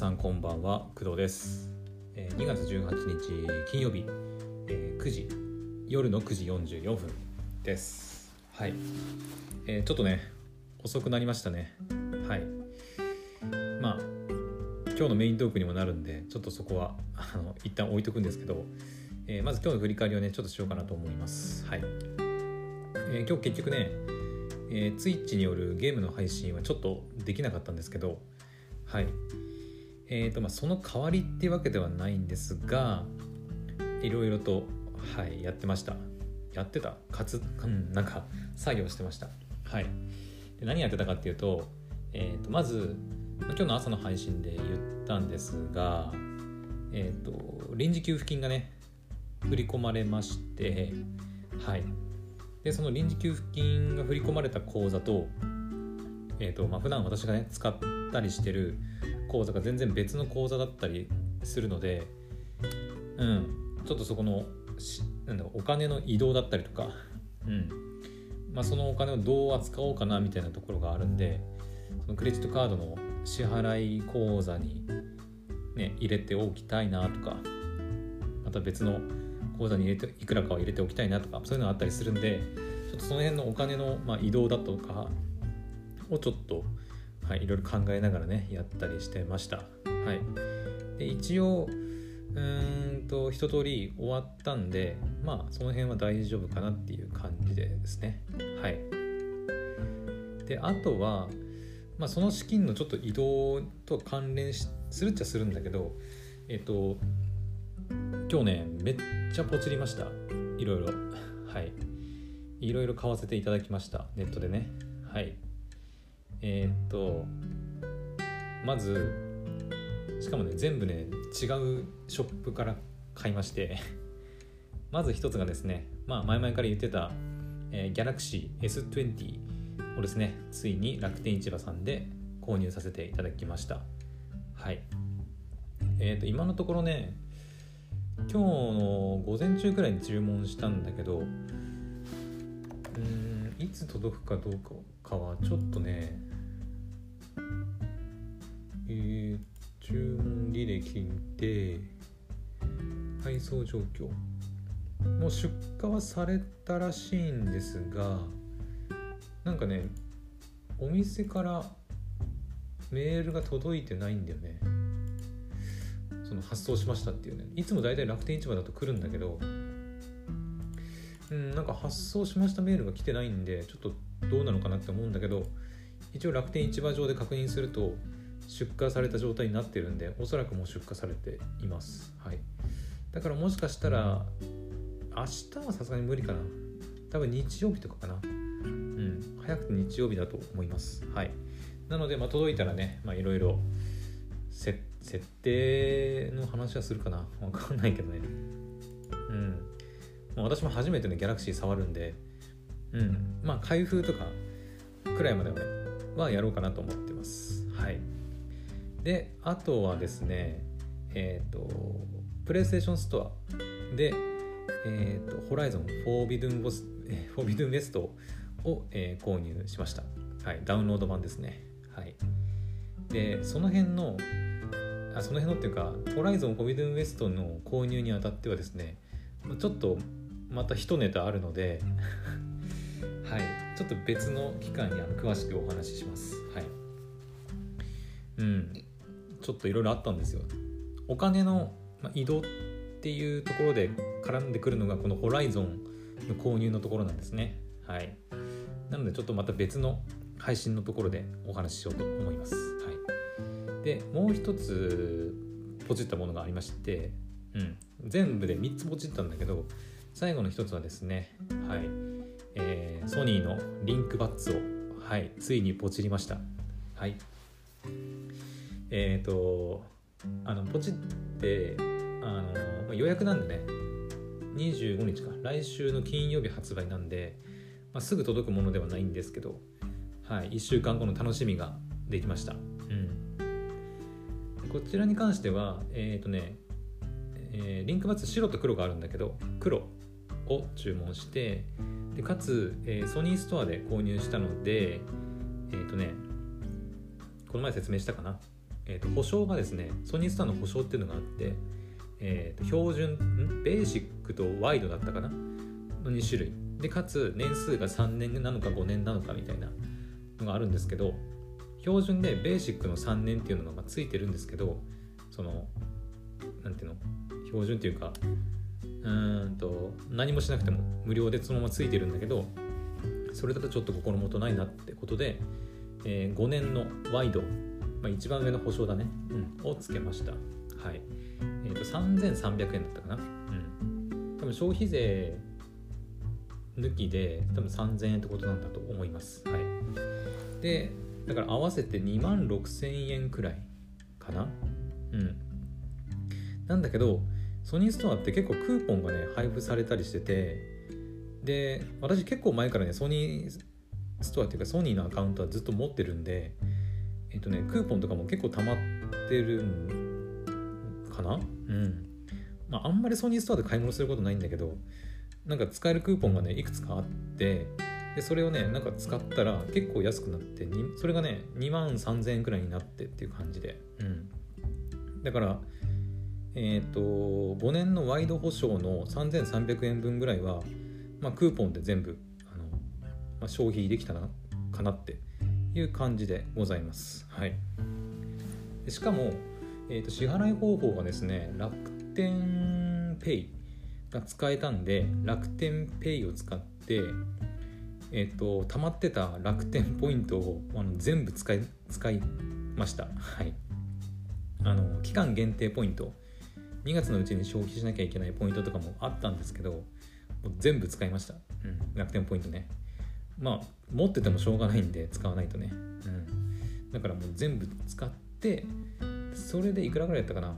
さんこんばんは工藤です、えー、2月18日金曜日、えー、9時夜の9時44分です。はい、えー、ちょっとね遅くなりましたね。はい。まあ今日のメイントークにもなるんでちょっとそこはあの一旦置いとくんですけど、えー、まず今日の振り返りをねちょっとしようかなと思います。はい、えー、今日結局ねえー、ツイッチによるゲームの配信はちょっとできなかったんですけど、はい。えーとまあ、その代わりっていうわけではないんですが、いろいろと、はい、やってました。やってた？かつ、うん、なんか作業してました。はい。で何やってたかっていうと、えー、とまず、今日の朝の配信で言ったんですが、えっ、ー、と、臨時給付金がね、振り込まれまして、はい。でその臨時給付金が振り込まれた口座と,、えーとまあ普段私がね使ったりしてる口座が全然別の口座だったりするので、うん、ちょっとそこのなんだお金の移動だったりとか、うん。まあ、そのお金をどう扱おうかなみたいなところがあるんでそのクレジットカードの支払い口座に、ね、入れておきたいなとかまた別の口座に入れていくらかは入れておきたいなとかそういうのがあったりするんでちょっとその辺のお金の、まあ、移動だとかをちょっと、はい、いろいろ考えながらねやったりしてました。はい、で一応うんと一通り終わったんでまあその辺は大丈夫かなっていう感じでですね。はい。であとは、まあ、その資金のちょっと移動と関連するっちゃするんだけどえっと今日ねめっちゃポチりました。いろいろ。はい。いろいろ買わせていただきました。ネットでね。はい。えー、っとまずしかもね全部ね違うショップから買いまして まず一つがですねまあ前々から言ってた、えー、Galaxy S20 をですねついに楽天市場さんで購入させていただきました。はい。えー、と今のところね今日の午前中くらいに注文したんだけどうんいつ届くかどうかはちょっとねえー、注文履歴で配送状況もう出荷はされたらしいんですがなんかねお店からメールが届いてないんだよね。その発送しましたっていうね。いつも大体楽天市場だと来るんだけどうんなんか発送しましたメールが来てないんでちょっとどうなのかなって思うんだけど一応楽天市場上で確認すると出荷された状態になってるんでおそらくもう出荷されています。はい。だからもしかしたら明日はさすがに無理かな。多分日曜日とかかな。うん。早くて日曜日だと思います。はい。なのでまあ届いたらねまあいろいろ設定の話はするかな。わかんないけどね。うん。私も初めてねギャラクシー触るんでうん。まあ開封とかくらいまでははやろうかなと思ってます。はい。であとはですねえっ、ー、とプレイステーションストアでえっ、ー、とホライゾンフォービドゥンボスフォービドゥンウェストを、えー、購入しました。はいダウンロード版ですね。はい。でその辺のあその辺のっていうかホライゾンフォービドゥンウエストの購入にあたってはですねちょっとまた一ネタあるので はいちょっと別の機会にあの詳しくお話しします。はい。うん。ちょっといろいろあったんですよ。お金の移動っていうところで絡んでくるのがこのホライゾンの購入のところなんですね。はい。なのでちょっとまた別の配信のところでお話ししようと思います。はい。でもう一つポチったものがありまして、うん、全部で3つポチったんだけど最後の一つはですねはい、えー、ソニーのリンクバッツをはいついにポチりました。はい。えっ、ー、とあのポチってあの予約なんでね。25日か。来週の金曜日発売なんで、まあ、すぐ届くものではないんですけど、はい、1週間後の楽しみができました。こちらに関してはえっ、ー、とね、えー、リンクバツ白と黒があるんだけど黒を注文してでかつ、えー、ソニーストアで購入したのでえっ、ー、とねこの前説明したかな。えーと、保証がですねソニーストアの保証っていうのがあって、えーと、標準ベーシックとワイドだったかな？の2種類。でかつ年数が3年なのか5年なのかみたいなのがあるんですけど標準でベーシックの3年っていうのがついてるんですけどその何ていうの？標準っていうかうんと何もしなくても無料でそのままついてるんだけどそれだとちょっと心もとないなってことで、えー、5年のワイド、まあ、一番上の保証だね、うん、をつけました。はい。えっ、ー、と、3300円だったかな。うん。多分消費税抜きで多分3000円ってことなんだと思います。はい。で、だから合わせて2万6000円くらいかな。うん。なんだけど、ソニーストアって結構クーポンがね、配布されたりしてて、で私結構前からねソニーストアっていうかソニーのアカウントはずっと持ってるんでえっとねクーポンとかも結構溜まってるんかな？うん。まああんまりソニーストアで買い物することないんだけどなんか使えるクーポンがねいくつかあってでそれをねなんか使ったら結構安くなってそれがね2万3000円くらいになってっていう感じで。うん。だからえっ、ー、と5年のワイド保証の3300円分ぐらいはまあ、クーポンで全部あの、まあ、消費できたなかなっていう感じでございます。はい、しかも、えーと、支払い方法がですね楽天ペイが使えたんで楽天ペイを使ってえっ、ー、と溜まってた楽天ポイントをあの全部使い使いました。はい。あの期間限定ポイント2月のうちに消費しなきゃいけないポイントとかもあったんですけどもう全部使いました、うん、楽天ポイントねまあ持っててもしょうがないんで使わないとね、うん、だからもう全部使ってそれでいくらぐらいやったかな。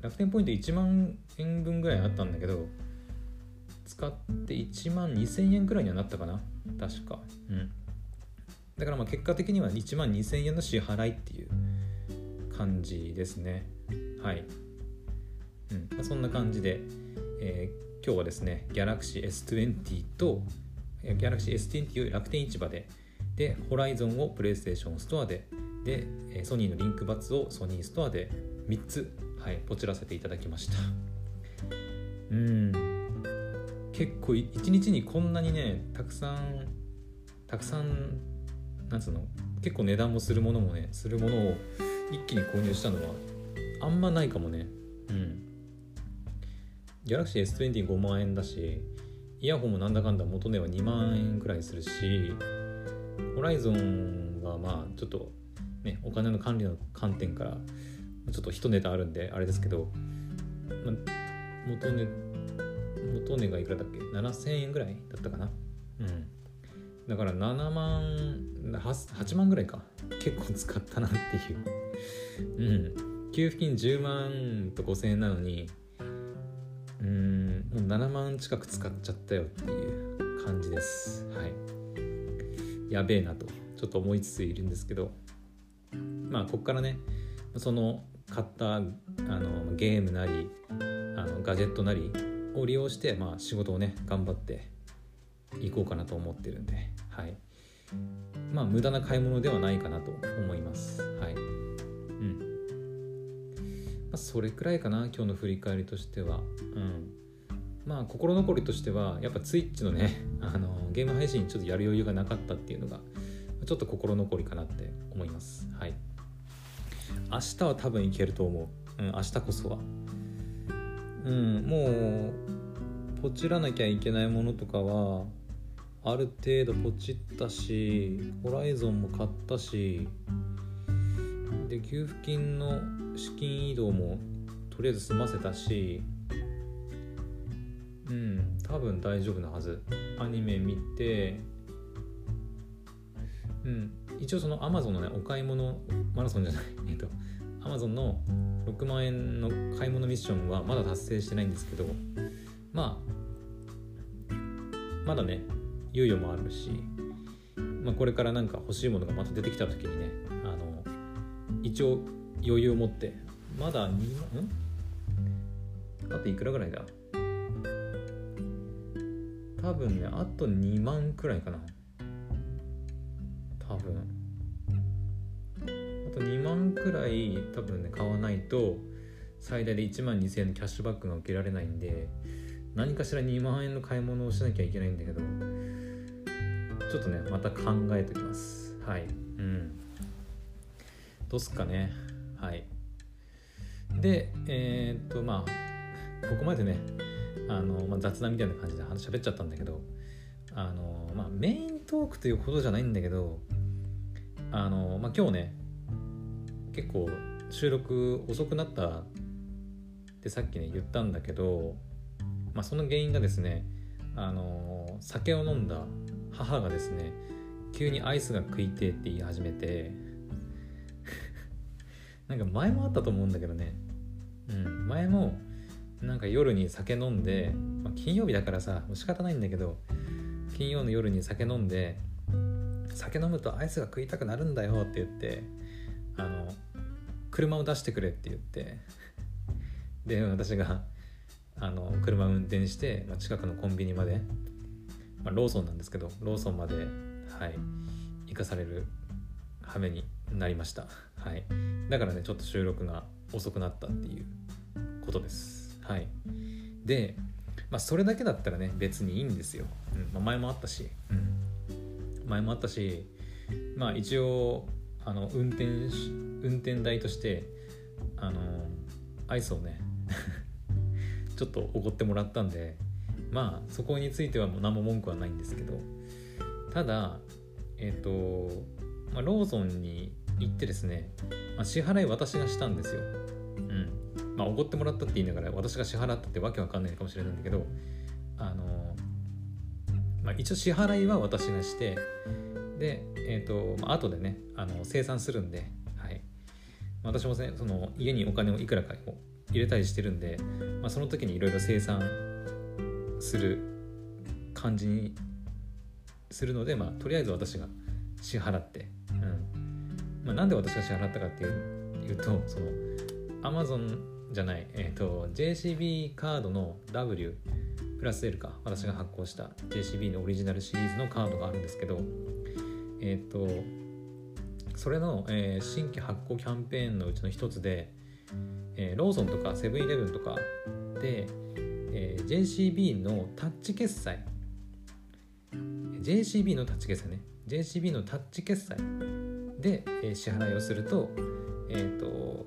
楽天ポイント1万円分ぐらいあったんだけど使って1万2000円くらいにはなったかな。確か。うん。だからまあ結果的には1万2000円の支払いっていう感じですね。はい。うん。まあ、そんな感じで、えー今日はですね Galaxy S20 と Galaxy S20 を楽天市場でで Horizon を PlayStation ストアででソニーのリンクバツをソニーストアで3つ、はい、ポチらせていただきました。うん。結構1日にこんなにねたくさんたくさんなんつうの結構値段もするものもねするものを一気に購入したのはあんまないかもね。うん。ギャラクシー S25 万円だしイヤホンもなんだかんだ元値は2万円くらいするしホライゾンはまあちょっとねお金の管理の観点からちょっと一ネタあるんであれですけど、まあ、元値元値がいくらだっけ？7000円ぐらいだったかな？うん。だから7万 8, 8万ぐらいか。結構使ったなっていう。うん。給付金10万と5000円なのにうんもう7万近く使っちゃったよっていう感じです。はい。やべえなとちょっと思いつついるんですけど。まあこっからねその買ったあのゲームなりあのガジェットなりを利用して、まあ、仕事をね頑張っていこうかなと思ってるんで。はい。まあ無駄な買い物ではないかなと思います。はい。まあ、それくらいかな今日の振り返りとしては。うん。まあ心残りとしてはやっぱ Twitch のね あのゲーム配信ちょっとやる余裕がなかったっていうのがちょっと心残りかなって思います。はい。明日は多分いけると思う、うん、明日こそは。うんもうポチらなきゃいけないものとかはある程度ポチったしホライゾンも買ったしで給付金の資金移動もとりあえず済ませたしうん多分大丈夫なはず。アニメ見てうん一応その Amazon のねお買い物マラソンじゃない えっと Amazon の6万円の買い物ミッションはまだ達成してないんですけどまあまだね猶予もあるし、まあ、これからなんか欲しいものがまた出てきた時にねあの一応余裕を持ってまだ2万ん？あといくらぐらいだ？多分ねあと2万くらいかな。多分。あと2万くらい多分ね買わないと最大で1万2000円のキャッシュバックが受けられないんで何かしら2万円の買い物をしなきゃいけないんだけどちょっとねまた考えておきます。はい。うん。どうすっかね。はい。でえー、っとまあここまでねあの、まあ、雑談みたいな感じで話喋っちゃったんだけどあのまあメイントークということじゃないんだけどあのまあ今日ね結構収録遅くなったってさっきね言ったんだけど、まあ、その原因がですねあの酒を飲んだ母がですね急にアイスが食いてって言い始めて なんか前もあったと思うんだけどね。うん前もなんか夜に酒飲んで、まあ、金曜日だからさもう仕方ないんだけど金曜の夜に酒飲んで酒飲むとアイスが食いたくなるんだよって言ってあの車を出してくれって言ってで私があの車を運転して、まあ、近くのコンビニまで、まあ、ローソンなんですけどローソンまではい行かされる羽目になりました。はい。だからねちょっと収録が遅くなったっていうことです。はい。でまあそれだけだったらね別にいいんですよ、うん。まあ、前もあったし、うん、前もあったしまあ一応あの運転運転台としてあのアイスをね ちょっとおごってもらったんでまあそこについてはもう何も文句はないんですけどただえっ、ー、と、まあ、ローソンに行ってですね、まあ、支払い私がしたんですよ。うんまあおごってもらったって言いながら私が支払ったってわけわかんないかもしれないんだけどあのまあ一応支払いは私がしてでえっ、ー、と、まあ後でねあの生産するんではい。私もねその家にお金をいくらか入れたりしてるんで、まあ、その時にいろいろ生産する感じにするので、まあ、とりあえず私が支払って、うん。まあ、なんで私が支払ったかっていうとその Amazon じゃない、えーと、JCB カードの W プラス L か私が発行した JCB のオリジナルシリーズのカードがあるんですけどえっ、ー、とそれの、えー、新規発行キャンペーンのうちの一つでえー、ローソンとかセブンイレブンとかで、えー、JCB のタッチ決済 JCB のタッチ決済ね JCB のタッチ決済で、えー、支払いをすると,、えーと、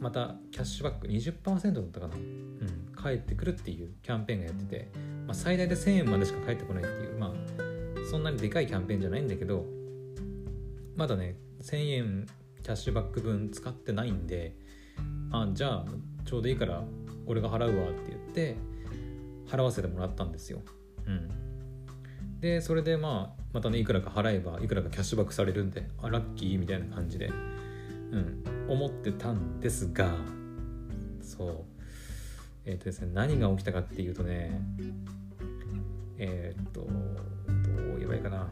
またキャッシュバック20%だったかな、うん、返ってくるっていうキャンペーンがやってて、まあ、最大で1000円までしか返ってこないっていうまあそんなにでかいキャンペーンじゃないんだけどまだね1000円キャッシュバック分使ってないんであじゃあちょうどいいから俺が払うわって言って払わせてもらったんですよ。うん、でそれでまあまたねいくらか払えばいくらかキャッシュバックされるんであラッキーみたいな感じで、うん、思ってたんですがそうえっ、ー、とですね何が起きたかっていうとねえっ、ー、とどう言えばいいかな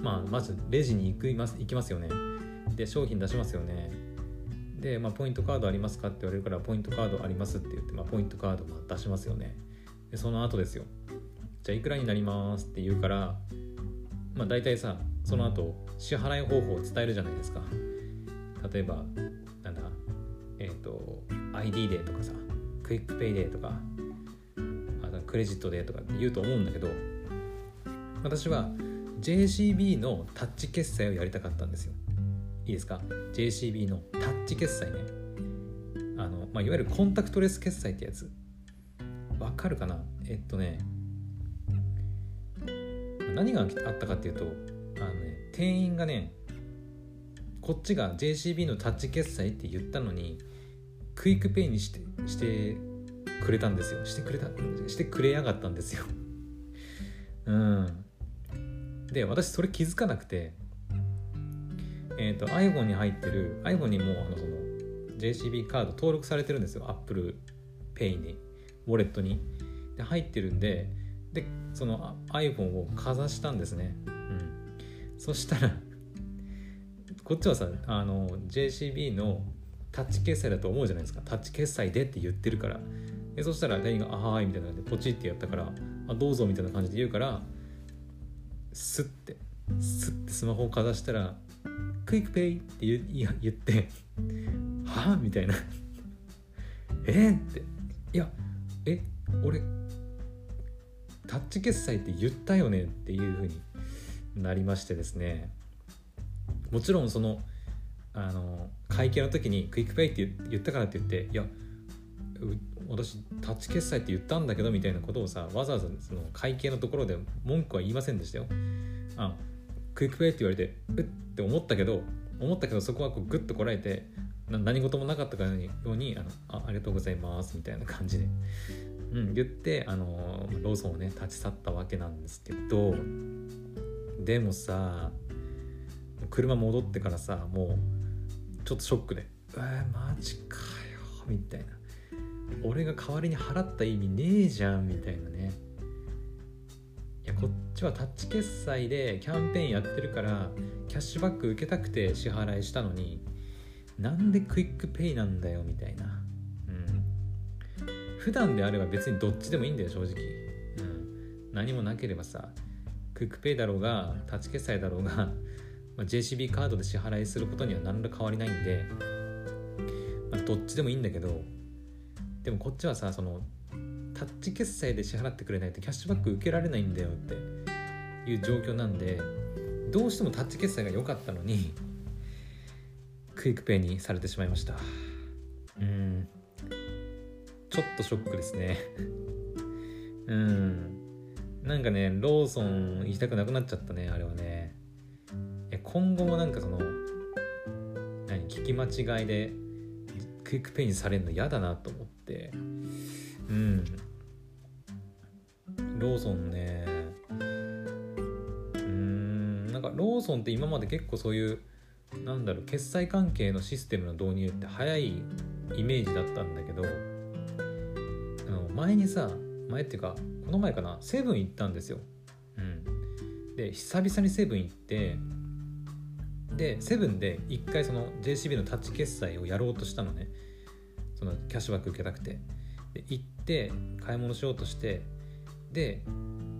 まあまずレジに行きます行きますよねで商品出しますよねで、まあ、ポイントカードありますかって言われるから、ポイントカードありますって言って、まあ、ポイントカードま出しますよね。で、その後ですよ。じゃあ、いくらになりますって言うから、まあ、大体さ、その後、支払い方法を伝えるじゃないですか。例えば、なんだ、えっ、ー、と、ID でとかさ、クイックペイでとか、あとクレジットでとかって言うと思うんだけど、私は JCB のタッチ決済をやりたかったんですよ。いいですか？JCB のタッチ決済ね。あの、まあ、いわゆるコンタクトレス決済ってやつ。わかるかな？えっとね何があったかっていうとあの、ね、店員がねこっちが JCB のタッチ決済って言ったのにクイックペイにしてしてくれたんですよ。してくれたしてくれやがったんですよ。うん。で私それ気づかなくてえーと、iPhone に入ってる iPhone にもあのその JCB カード登録されてるんですよ。Apple Pay に。ウォレットに。で入ってるんででその iPhone をかざしたんですね、うん、そしたらこっちはさあの JCB のタッチ決済だと思うじゃないですか。タッチ決済でって言ってるから。でそしたら店員が「あはい」みたいな感じでポチってやったから「あどうぞ」みたいな感じで言うからスッてスッてスマホをかざしたらクイックペイって言言って「はあ?」みたいな「えー、って。いやえ俺タッチ決済って言ったよね？っていう風になりましてですね。もちろんそのあの会計の時にクイックペイって言ったからって言っていや私タッチ決済って言ったんだけどみたいなことをさわざわざその会計のところで文句は言いませんでしたよ。あクイックペイって言われてうって思ったけど思ったけどそこはこうグッとこらえて何事もなかったかのようにあのあありがとうございますみたいな感じで、うん、言ってあのローソンをね立ち去ったわけなんですけどでもさ車戻ってからさもうちょっとショックで「えー、マジかよ」みたいな。俺が代わりに払った意味ねえじゃんみたいなね。いやこっちはタッチ決済でキャンペーンやってるからキャッシュバック受けたくて支払いしたのになんでクイックペイなんだよみたいな。うん。普段であれば別にどっちでもいいんだよ正直、うん、何もなければさクイックペイだろうがタッチ決済だろうが、まあ、JCB カードで支払いすることには何ら変わりないんで、まあ、どっちでもいいんだけどでもこっちはさそのタッチ決済で支払ってくれないとキャッシュバック受けられないんだよっていう状況なんでどうしてもタッチ決済が良かったのにクイックペイにされてしまいました。うん。ちょっとショックですね。うん。なんかねローソン行きたくなくなっちゃったねあれはね。今後もなんかその何聞き間違いでクイックペイにされるの嫌だなと思って。うん。ローソンね。うん。なんかローソンって今まで結構そういうなんだろう決済関係のシステムの導入って早いイメージだったんだけどあの前にさ前っていうかこの前かなセブン行ったんですよ。うん、で久々にセブン行ってでセブンで一回その JCB のタッチ決済をやろうとしたのね。そのキャッシュバック受けたくて。で行って買い物しようとしてで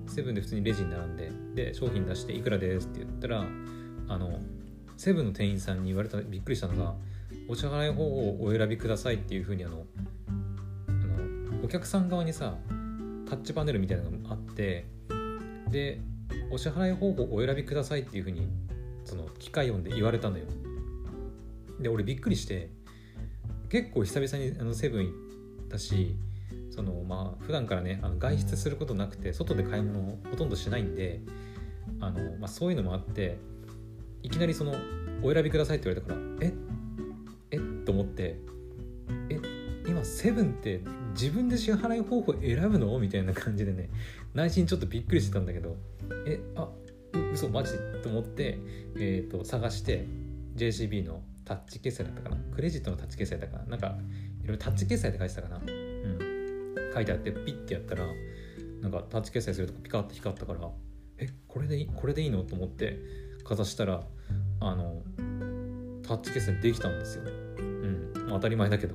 セブンで普通にレジに並んでで商品出していくらですって言ったらあのセブンの店員さんに言われたびっくりしたのがお支払い方法をお選びくださいっていうふうにあのあのお客さん側にさタッチパネルみたいなのがあってでお支払い方法をお選びくださいっていうふうにその機械音で言われたのよで俺びっくりして結構久々にあのセブン行ったしそのまあ普段からねあの外出することなくて外で買い物をほとんどしないんであの、まあ、そういうのもあっていきなりその「お選びください」って言われたから「ええっ?」と思って「え今セブンって自分で支払い方法選ぶの?」みたいな感じでね内心ちょっとびっくりしてたんだけど「えあ嘘マジ?」と思って、えーと、探して JCB のタッチ決済だったかな？クレジットのタッチ決済だったかな？なんかいろいろタッチ決済って書いてたかな？うん書いてあってピッてやったらなんかタッチ決済するとこピカッて光ったからえこれでいいこれでいいの？と思ってかざしたらあのタッチ決済できたんですよ。うん、当たり前だけど。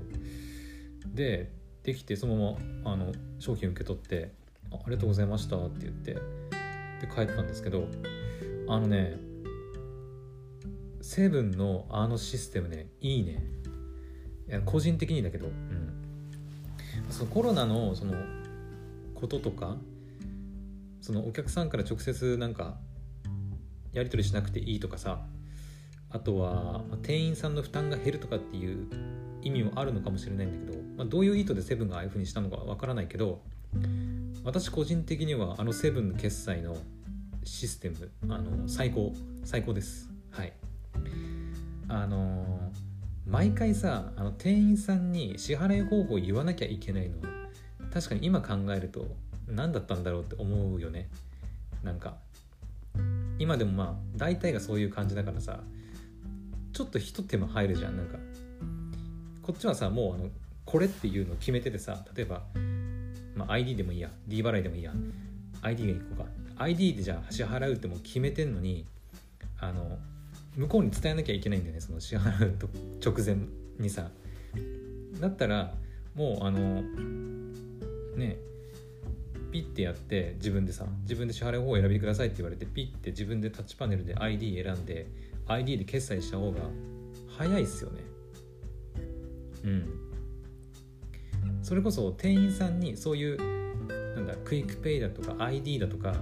でできてそのままあの商品受け取ってあ「ありがとうございました」って言ってで帰ったんですけどあのねセブンのあのシステムねいいね。いや個人的にだけど、うん、そのコロナのそのこととかそのお客さんから直接なんかやり取りしなくていいとかさあとは店員さんの負担が減るとかっていう意味もあるのかもしれないんだけど、まあ、どういう意図でセブンがああいう風にしたのかわからないけど私個人的にはあのセブンの決済のシステムあの最高最高です。はい。あの毎回さあの店員さんに支払い方法を言わなきゃいけないの確かに今考えると何だったんだろうって思うよね。なんか今でもまあ大体がそういう感じだからさちょっと一手間入るじゃんなんか。こっちはさもうあのこれっていうのを決めててさ例えば、まあ、ID でもいいや。D 払いでもいいや。ID が1個か。ID でじゃあ支払うってもう決めてんのにあの向こうに伝えなきゃいけないんだよね。その支払うと直前にさ。だったらもうあのねピッてやって自分でさ自分で支払い方を選びくださいって言われてピッて自分でタッチパネルで ID 選んで ID で決済した方が早いっすよね。うん。それこそ店員さんにそういうなんだクイックペイだとか ID だとか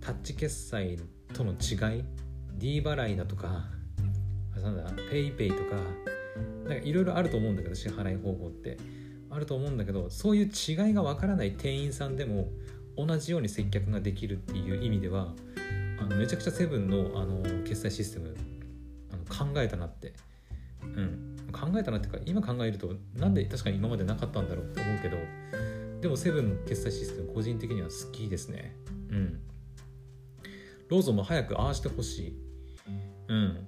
タッチ決済との違い D 払いだとかなんだ PayPay とかなんかいろいろあると思うんだけど支払い方法って。あると思うんだけどそういう違いがわからない店員さんでも同じように接客ができるっていう意味ではあのめちゃくちゃセブンのあの決済システムあの考えたなって、うん、考えたなっていうか今考えるとなんで確かに今までなかったんだろうって思うけどでもセブンの決済システム個人的には好きですね。うん。ローソンも早くああしてほしい。うん。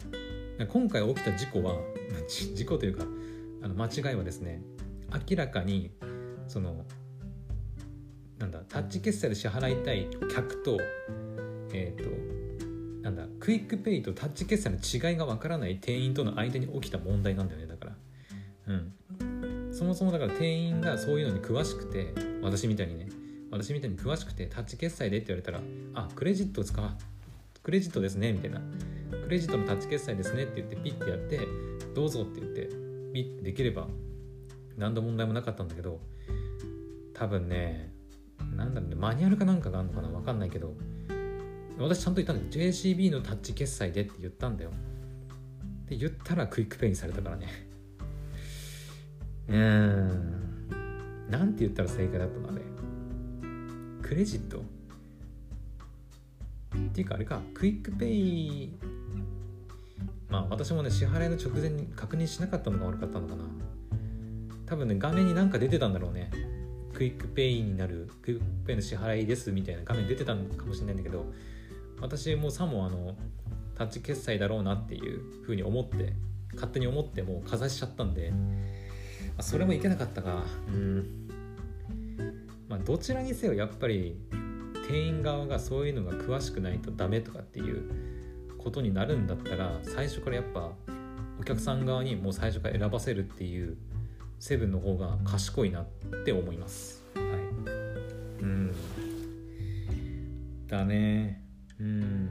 今回起きた事故は 事故というかあの間違いはですね明らかにそのなんだタッチ決済で支払いたい客とえっ、ー、となんだクイックペイとタッチ決済の違いがわからない店員との間に起きた問題なんだよねうん。そもそもだから店員がそういうのに詳しくて私みたいにね私みたいに詳しくてタッチ決済でって言われたらあクレジット使うクレジットですねみたいな。クレジットのタッチ決済ですねって言ってピッてやってどうぞって言ってピッてできれば何の問題もなかったんだけど多分ねなんだろうねマニュアルかなんかがあるのかな分かんないけど私ちゃんと言ったんだよ JCB のタッチ決済でって言ったんだよ。で言ったらクイックペイにされたからね。うん。なんて言ったら正解だったのあれ。クレジット？っていうかあれか。クイックペイ。まあ私もね支払いの直前に確認しなかったのが悪かったのかな。多分ね画面に何か出てたんだろうね。クイックペイになる。クイックペイの支払いですみたいな画面出てたのかもしれないんだけど私もうさもあのタッチ決済だろうなっていうふうに思って勝手に思ってもうかざしちゃったんで、あ、それもいけなかったか。うん。まあどちらにせよやっぱり店員側がそういうのが詳しくないとダメとかっていうことになるんだったら最初からやっぱお客さん側にもう最初から選ばせるっていうセブンの方が賢いなって思います。はい。うん。だね。うん。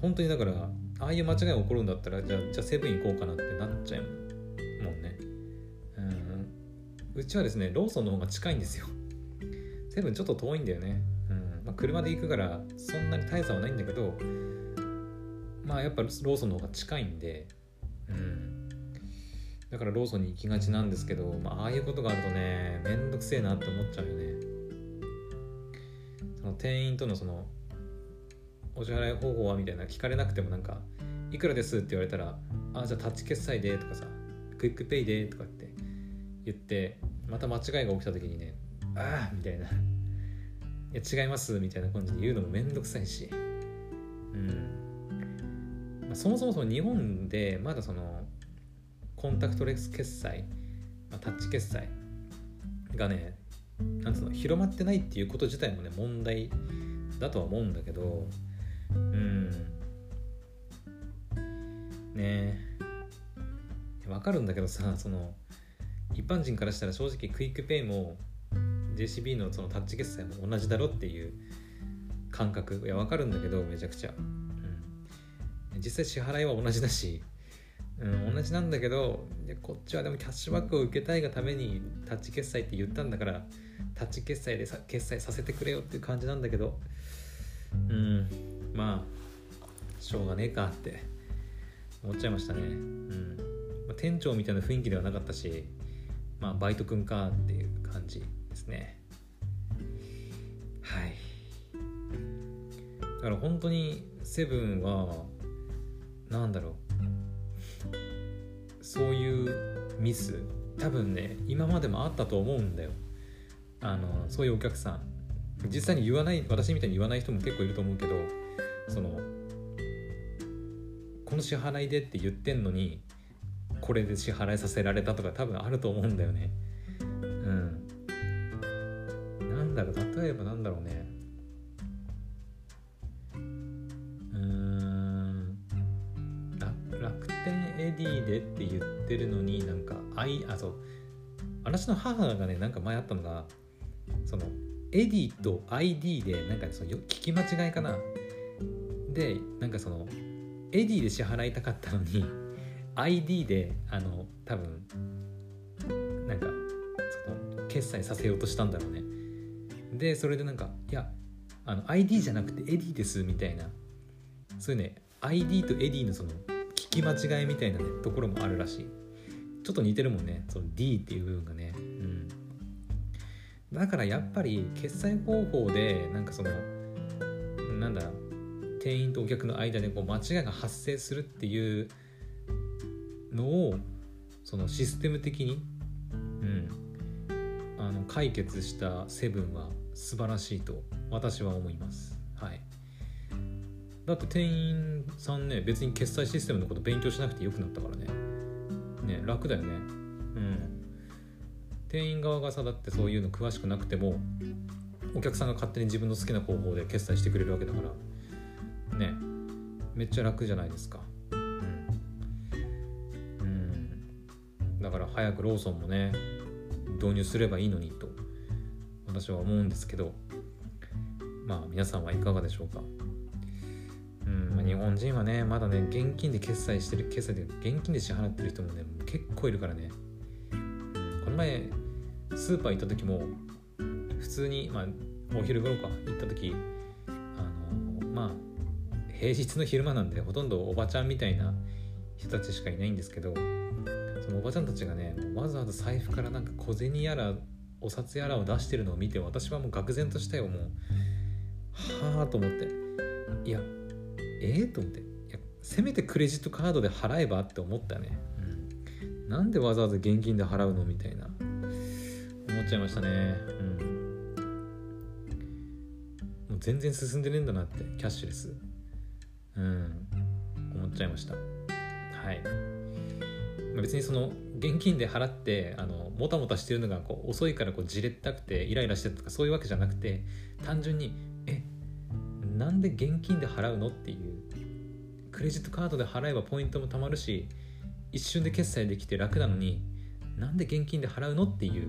本当にだからああいう間違いが起こるんだったらじゃあじゃあセブン行こうかなってなっちゃううちはですねローソンの方が近いんですよ。セブンちょっと遠いんだよね。うん。まあ、車で行くからそんなに大差はないんだけどまあやっぱローソンの方が近いんでうん。だからローソンに行きがちなんですけど、まあ、ああいうことがあるとねめんどくせえなって思っちゃうよね。その店員とのそのお支払い方法はみたいな聞かれなくてもなんかいくらですって言われたらあじゃあタッチ決済でとかさクイックペイでとかって言ってまた間違いが起きた時にねああみたいな。いや違いますみたいな感じで言うのもめんどくさいし。うん、まあ、そもそもその日本でまだそのコンタクトレス決済、まあ、タッチ決済がねなんつうの広まってないっていうこと自体もね問題だとは思うんだけどうん。ねえ。わかるんだけどさその一般人からしたら正直クイックペイも JCB のそのタッチ決済も同じだろっていう感覚。いやわかるんだけどめちゃくちゃ、うん、実際支払いは同じだし。うん、同じなんだけどこっちはでもキャッシュバックを受けたいがためにタッチ決済って言ったんだからタッチ決済でさ決済させてくれよっていう感じなんだけど。うん。まあしょうがねえかって思っちゃいましたね、うん。まあ、店長みたいな雰囲気ではなかったし。まあバイトくんかっていう感じですね。はい。だから本当にセブンはなんだろう。そういうミス。多分ね今までもあったと思うんだよ。あのそういうお客さん。実際に言わない私みたいに言わない人も結構いると思うけどそのこの支払いでって言ってんのにこれで支払いさせられたとか多分あると思うんだよね。うん。なんだろう例えばなんだろうね。エディでって言ってるのになんか ID あそう。私の母がねなんか前あったのがそのエディと ID でなんかその聞き間違いかな。でなんかそのエディで支払いたかったのに ID であの多分なんかその決済させようとしたんだろうね。でそれでなんかいやあの ID じゃなくてエディですみたいな。そういうね ID とエディのその聞き間違いみたいなねところもあるらしい。ちょっと似てるもんね。その D っていう部分がね。うん。だからやっぱり決済方法でなんかそのなんだろう。店員とお客の間でこう間違いが発生するっていうのをそのシステム的に、うん、あの解決したセブンは素晴らしいと私は思います。はい、だって店員さんね別に決済システムのこと勉強しなくてよくなったからね。ね楽だよね。うん。店員側がさだってそういうの詳しくなくてもお客さんが勝手に自分の好きな方法で決済してくれるわけだからねめっちゃ楽じゃないですかだから早くローソンもね導入すればいいのにと私は思うんですけどまあ皆さんはいかがでしょうか。うんま、日本人はねまだね現金で決済してる決済で現金で支払ってる人もね結構いるからね、この前スーパー行った時も普通に、まあ、お昼頃か行った時あのまあ平日の昼間なんでほとんどおばちゃんみたいな人たちしかいないんですけどそのおばちゃんたちがねわざわざ財布からなんか小銭やらお札やらを出してるのを見て私はもう愕然としたよ。もうはあと思って。いやええー、と思って。いやせめてクレジットカードで払えばって思ったね、うん、なんでわざわざ現金で払うのみたいな。思っちゃいましたね。うん。もう全然進んでねえんだなってキャッシュレス。うん。思っちゃいました。はい。別にその現金で払ってあのもたもたしてるのがこう遅いからこうじれったくてイライラしてるとかそういうわけじゃなくて単純にえなんで現金で払うのっていうクレジットカードで払えばポイントも貯まるし一瞬で決済できて楽なのになんで現金で払うのっていう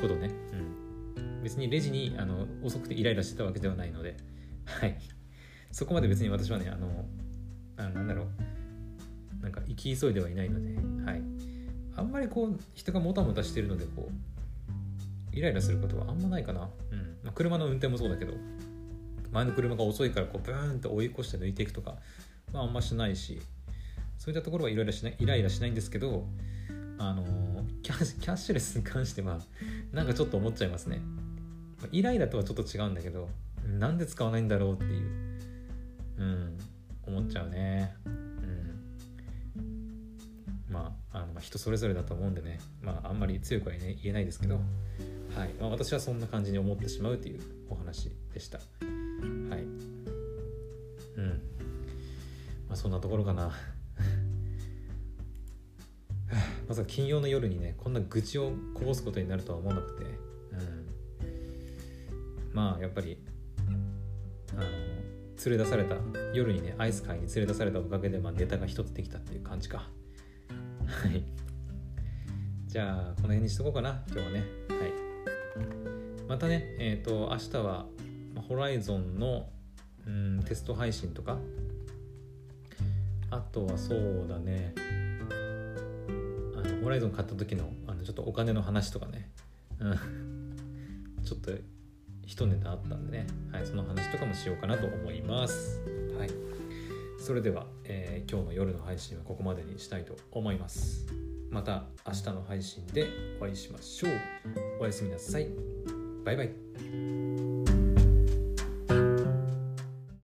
ことね、うん、別にレジにあの遅くてイライラしてたわけではないので。はい。そこまで別に私はねあのあなんだろう。なんか行き急いではいないのではい。あんまりこう人がもたもたしてるのでこうイライラすることはあんまないかな、うん。まあ、車の運転もそうだけど前の車が遅いからこうブーンと追い越して抜いていくとか、まあ、あんましないしそういったところはイライラしないイライラしないんですけどあのキャッシュレスに関してはなんかちょっと思っちゃいますね。イライラとはちょっと違うんだけどなんで使わないんだろうっていううん思っちゃうね。まああの人それぞれだと思うんでねまああんまり強くは言えないですけどはい。まあ、私はそんな感じに思ってしまうというお話でした。はい。うん。まあそんなところかな。まさか金曜の夜にねこんな愚痴をこぼすことになるとは思わなくて、うん、まあやっぱりあの連れ出された夜にねアイス買いに連れ出されたおかげで、まあ、ネタが一つできたっていう感じか。はい。じゃあこの辺にしとこうかな今日はね。はい。またねえっ、ー、と明日はホライゾンの、うん、テスト配信とか。あとはそうだね。あのホライゾン買った時のあのちょっとお金の話とかね、うん、ちょっと一ネタあったんでね、はい、その話とかもしようかなと思います。はい、それでは、えー、今日の夜の配信はここまでにしたいと思います。また明日の配信でお会いしましょう。おやすみなさい。バイバイ。